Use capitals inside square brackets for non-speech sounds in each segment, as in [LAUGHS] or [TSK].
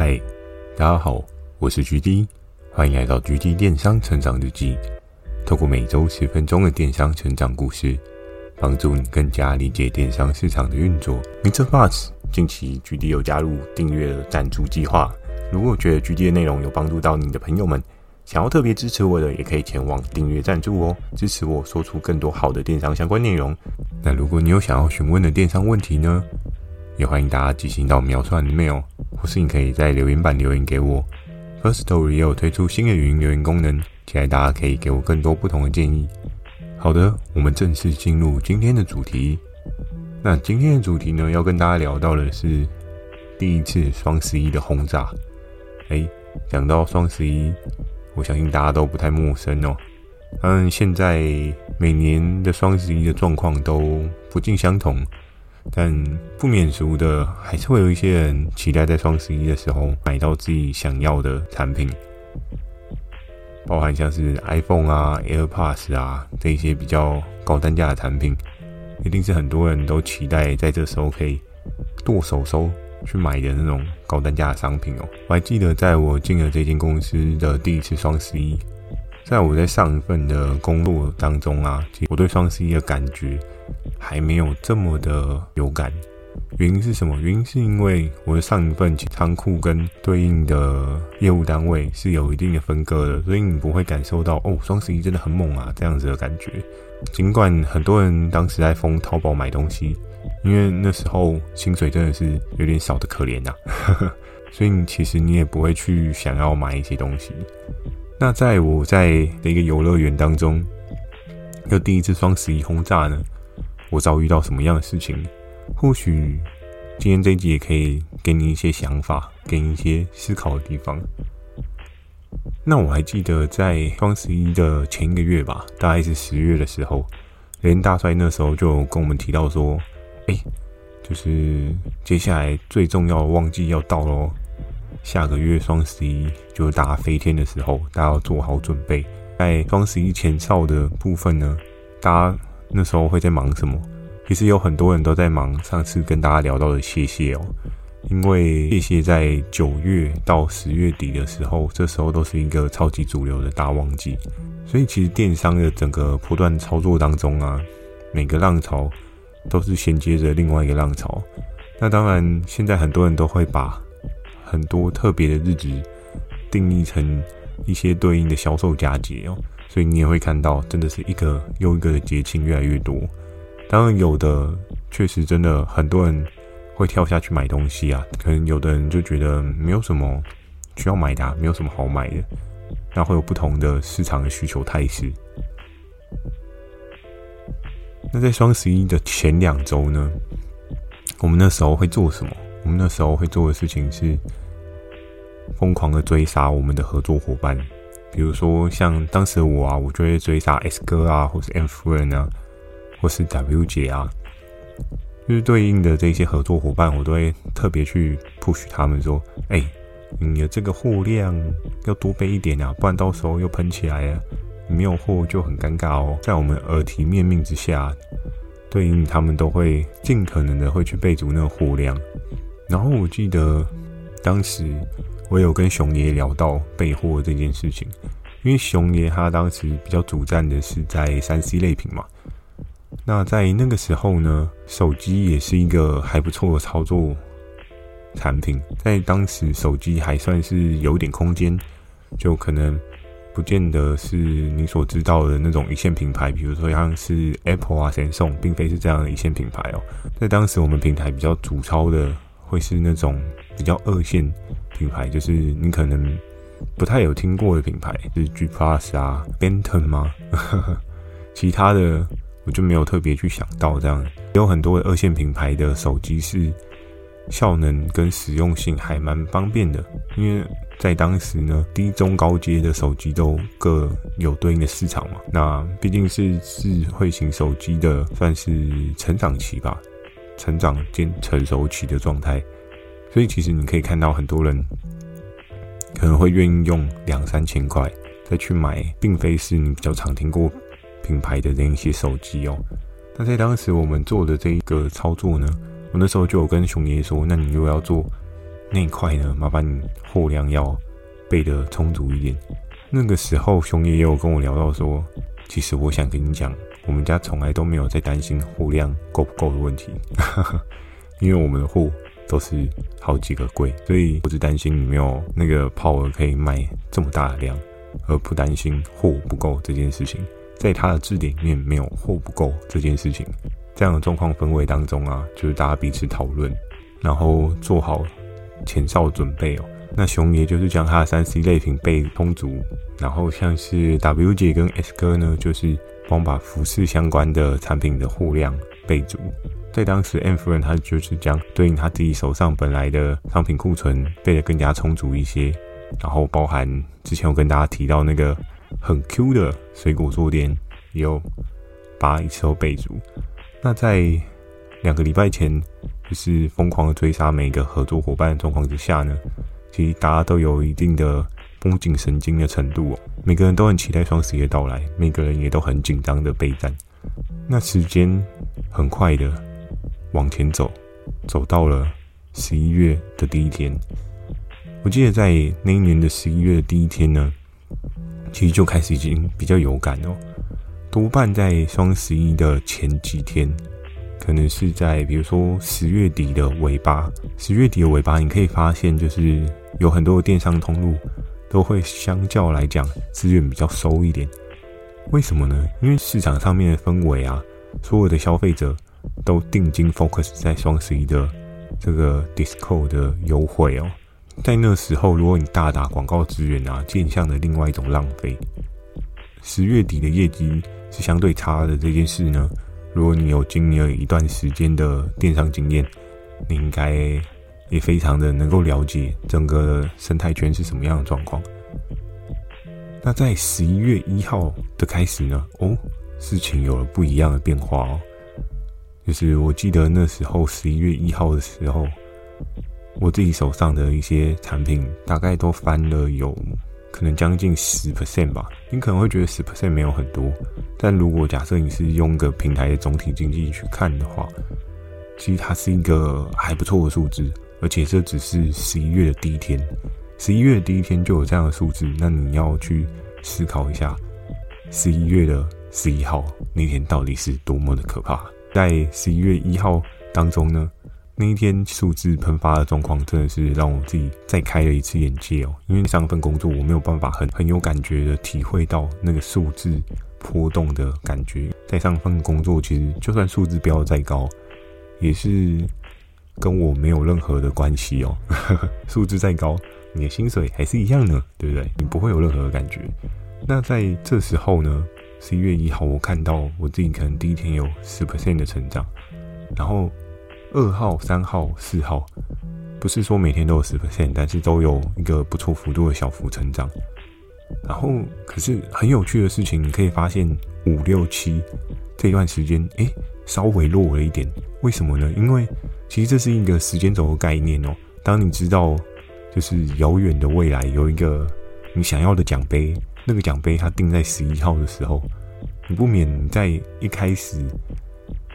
嗨，大家好，我是 GD，欢迎来到 GD 电商成长日记。透过每周十分钟的电商成长故事，帮助你更加理解电商市场的运作。Mr. Buzz，近期 GD 有加入订阅的赞助计划。如果觉得 GD 的内容有帮助到你的朋友们，想要特别支持我的，也可以前往订阅赞助哦，支持我说出更多好的电商相关内容。那如果你有想要询问的电商问题呢，也欢迎大家寄信到秒算的 mail，或是你可以在留言板留言给我。Firstory 也有推出新的语音留言功能，期待大家可以给我更多不同的建议。好的，我们正式进入今天的主题。那今天的主题呢，要跟大家聊到的是第一次双十一的轰炸。哎，讲到双十一，我相信大家都不太陌生哦。嗯，现在每年的双十一的状况都不尽相同。但不免俗的，还是会有一些人期待在双十一的时候买到自己想要的产品，包含像是 iPhone 啊、AirPods 啊这一些比较高单价的产品，一定是很多人都期待在这时候可以剁手手去买的那种高单价的商品哦。我还记得在我进了这间公司的第一次双十一，在我在上一份的工作当中啊，其实我对双十一的感觉。还没有这么的有感，原因是什么？原因是因为我的上一份仓库跟对应的业务单位是有一定的分割的，所以你不会感受到哦，双十一真的很猛啊这样子的感觉。尽管很多人当时在疯淘宝买东西，因为那时候薪水真的是有点少的可怜呐，[LAUGHS] 所以其实你也不会去想要买一些东西。那在我在的一个游乐园当中，又第一次双十一轰炸呢。我遭遇到什么样的事情？或许今天这一集也可以给你一些想法，给你一些思考的地方。那我还记得在双十一的前一个月吧，大概是十月的时候，连大帅那时候就跟我们提到说：“哎，就是接下来最重要的旺季要到喽，下个月双十一就打飞天的时候，大家要做好准备。在双十一前哨的部分呢，大家。”那时候会在忙什么？其实有很多人都在忙上次跟大家聊到的谢谢哦，因为谢谢在九月到十月底的时候，这时候都是一个超级主流的大旺季，所以其实电商的整个波段操作当中啊，每个浪潮都是衔接着另外一个浪潮。那当然，现在很多人都会把很多特别的日子定义成一些对应的销售佳节哦。所以你也会看到，真的是一个又一个的节庆越来越多。当然，有的确实真的很多人会跳下去买东西啊。可能有的人就觉得没有什么需要买的，没有什么好买的。那会有不同的市场的需求态势。那在双十一的前两周呢，我们那时候会做什么？我们那时候会做的事情是疯狂的追杀我们的合作伙伴。比如说，像当时我啊，我就会追杀 S 哥啊，或是 M 夫人啊，或是 W 姐啊，就是对应的这些合作伙伴，我都会特别去 push 他们说：“哎、你的这个货量要多备一点啊，不然到时候又喷起来啊，你没有货就很尴尬哦。”在我们耳提面命之下，对应他们都会尽可能的会去备足那个货量。然后我记得当时。我有跟熊爷聊到备货这件事情，因为熊爷他当时比较主战的是在三 C 类品嘛。那在那个时候呢，手机也是一个还不错的操作产品。在当时，手机还算是有点空间，就可能不见得是你所知道的那种一线品牌，比如说像是 Apple 啊、Samsung，并非是这样的一线品牌哦。在当时，我们平台比较主操的会是那种比较二线。品牌就是你可能不太有听过的品牌，是 G Plus 啊，Benton 吗？[LAUGHS] 其他的我就没有特别去想到这样。有很多二线品牌的手机是效能跟实用性还蛮方便的，因为在当时呢，低中高阶的手机都各有对应的市场嘛。那毕竟是智慧型手机的算是成长期吧，成长兼成熟期的状态。所以其实你可以看到很多人可能会愿意用两三千块再去买，并非是你比较常听过品牌的那一些手机哦。那在当时我们做的这一个操作呢，我那时候就有跟熊爷爷说：“那你如果要做那一块呢，麻烦你货量要备的充足一点。那个时候，熊爷也有跟我聊到说，其实我想跟你讲，我们家从来都没有在担心货量够不够的问题，[LAUGHS] 因为我们的货都是好几个柜，所以我只担心你没有那个 power 可以卖这么大的量，而不担心货不够这件事情。在他的字典里面没有货不够这件事情。这样的状况氛围当中啊，就是大家彼此讨论，然后做好前哨准备哦。那熊爷就是将他的三 C 类品备充足，然后像是 W 姐跟 S 哥呢，就是帮把服饰相关的产品的货量备足。在当时，M 夫人她就是将对应她自己手上本来的商品库存备得更加充足一些，然后包含之前我跟大家提到那个很 Q 的水果坐垫，也有把一次都备足。那在两个礼拜前，就是疯狂的追杀每一个合作伙伴的状况之下呢，其实大家都有一定的绷紧神经的程度哦，每个人都很期待双十一的到来，每个人也都很紧张的备战。那时间很快的往前走，走到了十一月的第一天。我记得在那一年的十一月的第一天呢，其实就开始已经比较有感哦，多半在双十一的前几天。可能是在比如说十月底的尾巴，十月底的尾巴，你可以发现就是有很多的电商通路都会相较来讲资源比较收一点。为什么呢？因为市场上面的氛围啊，所有的消费者都定睛 focus 在双十一的这个 d i s c o 的优惠哦。在那时候，如果你大打广告资源啊，变相的另外一种浪费。十月底的业绩是相对差的这件事呢，如果你有经历了一段时间的电商经验，你应该也非常的能够了解整个生态圈是什么样的状况。那在十一月一号的开始呢，哦，事情有了不一样的变化哦。就是我记得那时候十一月一号的时候，我自己手上的一些产品大概都翻了有。可能将近十 percent 吧，你可能会觉得十 percent 没有很多，但如果假设你是用个平台的总体经济去看的话，其实它是一个还不错的数字，而且这只是十一月的第一天，十一月的第一天就有这样的数字，那你要去思考一下，十一月的十一号那天到底是多么的可怕。在十一月一号当中呢，那一天数字喷发的状况，真的是让我自己再开了一次眼界哦。因为上份工作，我没有办法很很有感觉的体会到那个数字波动的感觉。在上份工作，其实就算数字飙得再高，也是跟我没有任何的关系哦。[LAUGHS] 数字再高，你的薪水还是一样呢，对不对？你不会有任何的感觉。那在这时候呢，十一月一号，我看到我自己可能第一天有十 percent 的成长，然后。二号、三号、四号，不是说每天都有十 percent，但是都有一个不错幅度的小幅成长。然后，可是很有趣的事情，你可以发现五六七这段时间，诶，稍微弱了一点。为什么呢？因为其实这是一个时间轴的概念哦。当你知道，就是遥远的未来有一个你想要的奖杯，那个奖杯它定在十一号的时候，你不免在一开始。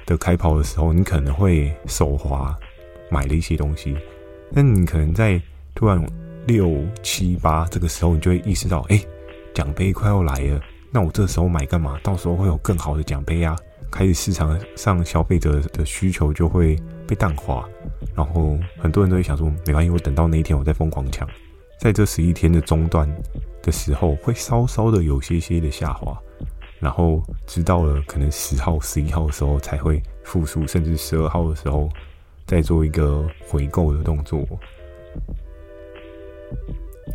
的开跑的时候，你可能会手滑买了一些东西，但你可能在突然六七八这个时候，你就会意识到，哎，奖杯快要来了，那我这时候买干嘛？到时候会有更好的奖杯啊！开始市场上消费者的需求就会被淡化，然后很多人都会想说，没关系，我等到那一天我再疯狂抢。在这十一天的中段的时候，会稍稍的有些些的下滑。然后直到了可能十号、十一号的时候才会复苏，甚至十二号的时候再做一个回购的动作。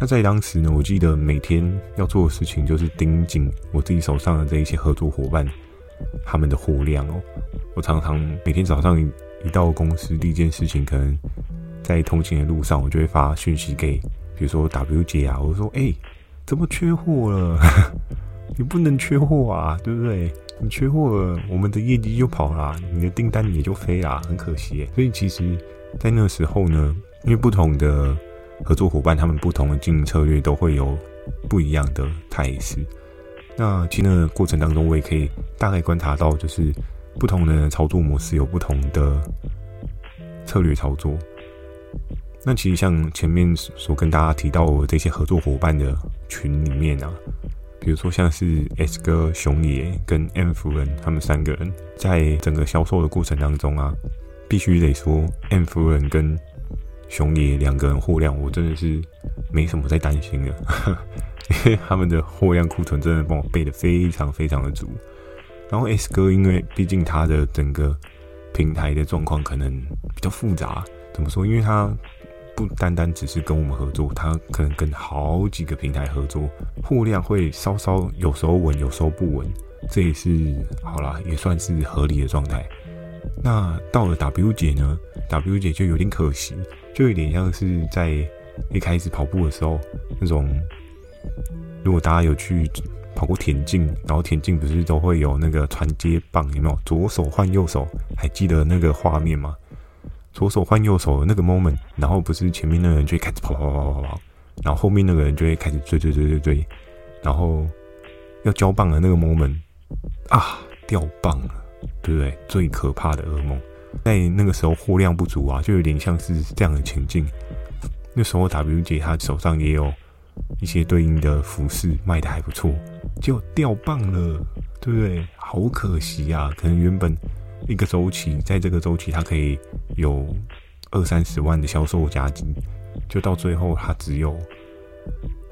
那在当时呢，我记得每天要做的事情就是盯紧我自己手上的这一些合作伙伴他们的货量哦。我常常每天早上一到公司，第一件事情可能在通勤的路上，我就会发讯息给，比如说 W 姐啊，我说：“哎，怎么缺货了？” [LAUGHS] 你不能缺货啊，对不对？你缺货了，我们的业绩就跑了，你的订单也就飞了，很可惜。所以其实，在那时候呢，因为不同的合作伙伴，他们不同的经营策略都会有不一样的态势。那其实那个过程当中，我也可以大概观察到，就是不同的操作模式有不同的策略操作。那其实像前面所跟大家提到的这些合作伙伴的群里面啊，比如说像是 S 哥、熊爷跟 M 夫人他们三个人，在整个销售的过程当中啊，必须得说 M 夫人跟熊爷两个人货量，我真的是没什么在担心的，[LAUGHS] 因为他们的货量库存真的帮我备的非常非常的足。然后 S 哥，因为毕竟他的整个平台的状况可能比较复杂，怎么说？因为他不单单只是跟我们合作，他可能跟好几个平台合作，货量会稍稍有时候稳，有时候不稳，这也是好啦，也算是合理的状态。那到了 W 姐呢？W 姐就有点可惜，就有点像是在一开始跑步的时候那种，如果大家有去跑过田径，然后田径不是都会有那个传接棒，有没有？左手换右手，还记得那个画面吗？左手换右手的那个 moment，然后不是前面那个人就会开始跑跑跑跑跑，然后后面那个人就会开始追追追追追，然后要交棒的那个 moment 啊，掉棒了，对不对？最可怕的噩梦，在那个时候货量不足啊，就有点像是这样的情境。那时候 W 姐她手上也有一些对应的服饰卖的还不错，就掉棒了，对不对？好可惜啊，可能原本。一个周期，在这个周期，它可以有二三十万的销售加金，就到最后，它只有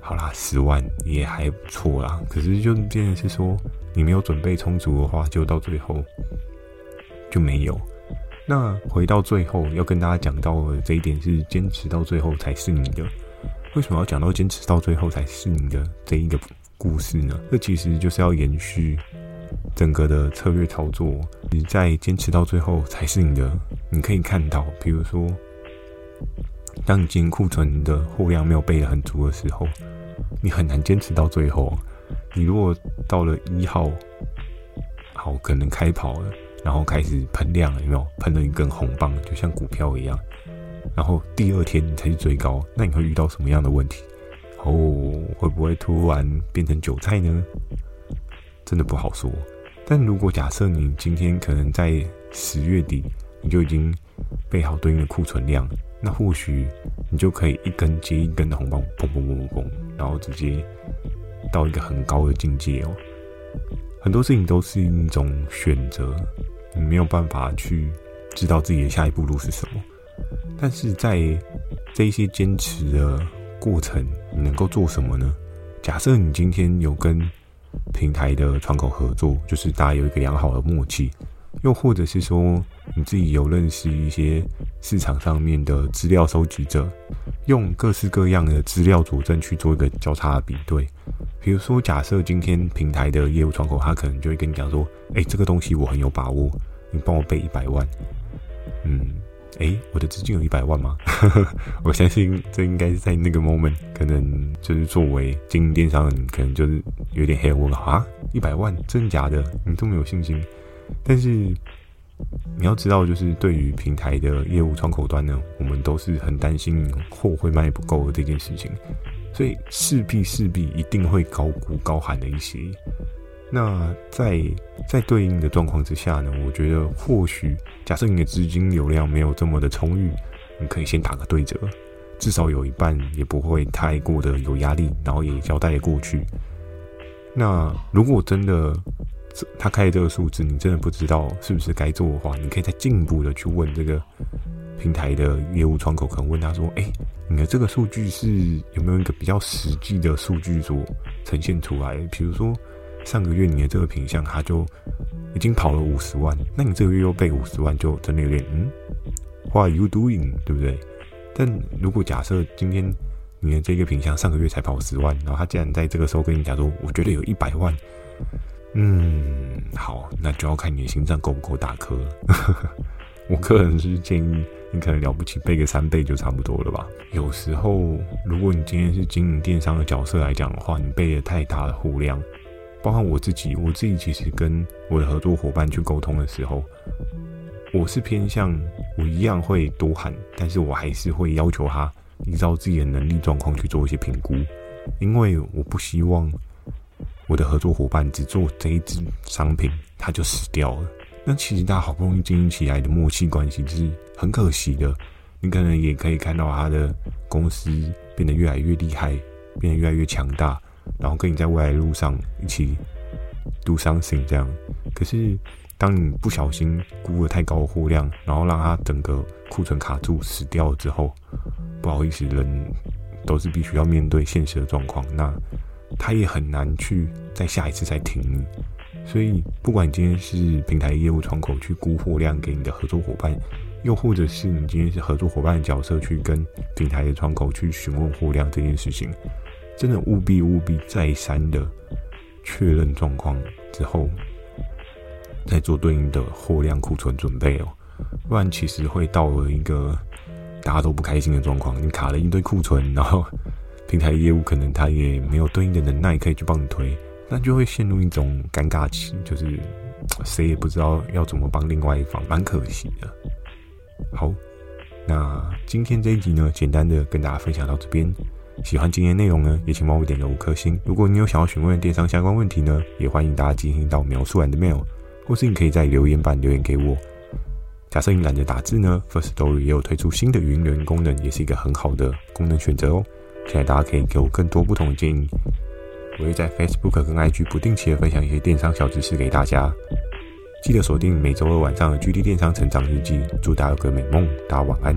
好啦，十万也还不错啦。可是，就变成是说，你没有准备充足的话，就到最后就没有。那回到最后，要跟大家讲到的这一点是，坚持到最后才是你的。为什么要讲到坚持到最后才是你的这一个故事呢？这其实就是要延续。整个的策略操作，你在坚持到最后才是你的。你可以看到，比如说，当你今天库存的货量没有备的很足的时候，你很难坚持到最后。你如果到了一号，好，可能开跑了，然后开始喷量，有没有喷了一根红棒，就像股票一样。然后第二天你才去追高，那你会遇到什么样的问题？哦，会不会突然变成韭菜呢？真的不好说。但如果假设你今天可能在十月底，你就已经备好对应的库存量，那或许你就可以一根接一根的红棒，砰砰砰砰砰，然后直接到一个很高的境界哦。很多事情都是一种选择，你没有办法去知道自己的下一步路是什么。但是在这一些坚持的过程，你能够做什么呢？假设你今天有跟平台的窗口合作，就是大家有一个良好的默契，又或者是说你自己有认识一些市场上面的资料收集者，用各式各样的资料佐证去做一个交叉比对。比如说，假设今天平台的业务窗口，他可能就会跟你讲说：“哎，这个东西我很有把握，你帮我备一百万。”嗯。哎，我的资金有一百万吗？[LAUGHS] 我相信这应该是在那个 moment，可能就是作为经营电商，可能就是有点黑我啊，一百万真假的？你这么有信心？但是你要知道，就是对于平台的业务窗口端呢，我们都是很担心货会卖不够的这件事情，所以势必势必一定会高估高喊的一些。那在在对应的状况之下呢，我觉得或许假设你的资金流量没有这么的充裕，你可以先打个对折，至少有一半也不会太过的有压力，然后也交代过去。那如果真的他开的这个数字，你真的不知道是不是该做的话，你可以再进一步的去问这个平台的业务窗口，可能问他说：“哎，你的这个数据是有没有一个比较实际的数据所呈现出来？比如说。”上个月你的这个品相，它就已经跑了五十万，那你这个月又被五十万，就真的有点嗯，What are you doing？对不对？但如果假设今天你的这个品相上个月才跑十万，然后他竟然在这个时候跟你讲说，我觉得有一百万，嗯，好，那就要看你的心脏够不够大颗。[LAUGHS] 我个人是建议你可能了不起背个三倍就差不多了吧。有时候如果你今天是经营电商的角色来讲的话，你背了太大的货量。包括我自己，我自己其实跟我的合作伙伴去沟通的时候，我是偏向我一样会多喊，但是我还是会要求他依照自己的能力状况去做一些评估，因为我不希望我的合作伙伴只做这一只商品他就死掉了。那其实大家好不容易经营起来的默契关系，就是很可惜的，你可能也可以看到他的公司变得越来越厉害，变得越来越强大，然后跟你在未来的路上一起 do something 这样。可是，当你不小心估了太高的货量，然后让他整个库存卡住死掉了之后，不好意思，人都是必须要面对现实的状况。那他也很难去再下一次再挺你。所以，不管你今天是平台业务窗口去估货量给你的合作伙伴，又或者是你今天是合作伙伴的角色去跟平台的窗口去询问货量这件事情，真的务必务必再三的确认状况之后，再做对应的货量库存准备哦，不然其实会到了一个大家都不开心的状况。你卡了一堆库存，然后平台业务可能他也没有对应的能耐可以去帮你推。那就会陷入一种尴尬期，就是 [TSK] 谁也不知道要怎么帮另外一方，蛮可惜的。好，那今天这一集呢，简单的跟大家分享到这边。喜欢今天内容呢，也请帮我点个五颗星。如果你有想要询问电商相关问题呢，也欢迎大家进行到描述栏的 mail，或是你可以在留言板留言给我。假设你懒得打字呢，Firstory 也有推出新的语音功能，也是一个很好的功能选择哦。期待大家可以给我更多不同的建议。我会在 Facebook 跟 IG 不定期的分享一些电商小知识给大家，记得锁定每周二晚上的 GD 电商成长日记。祝大家有个美梦，大家晚安。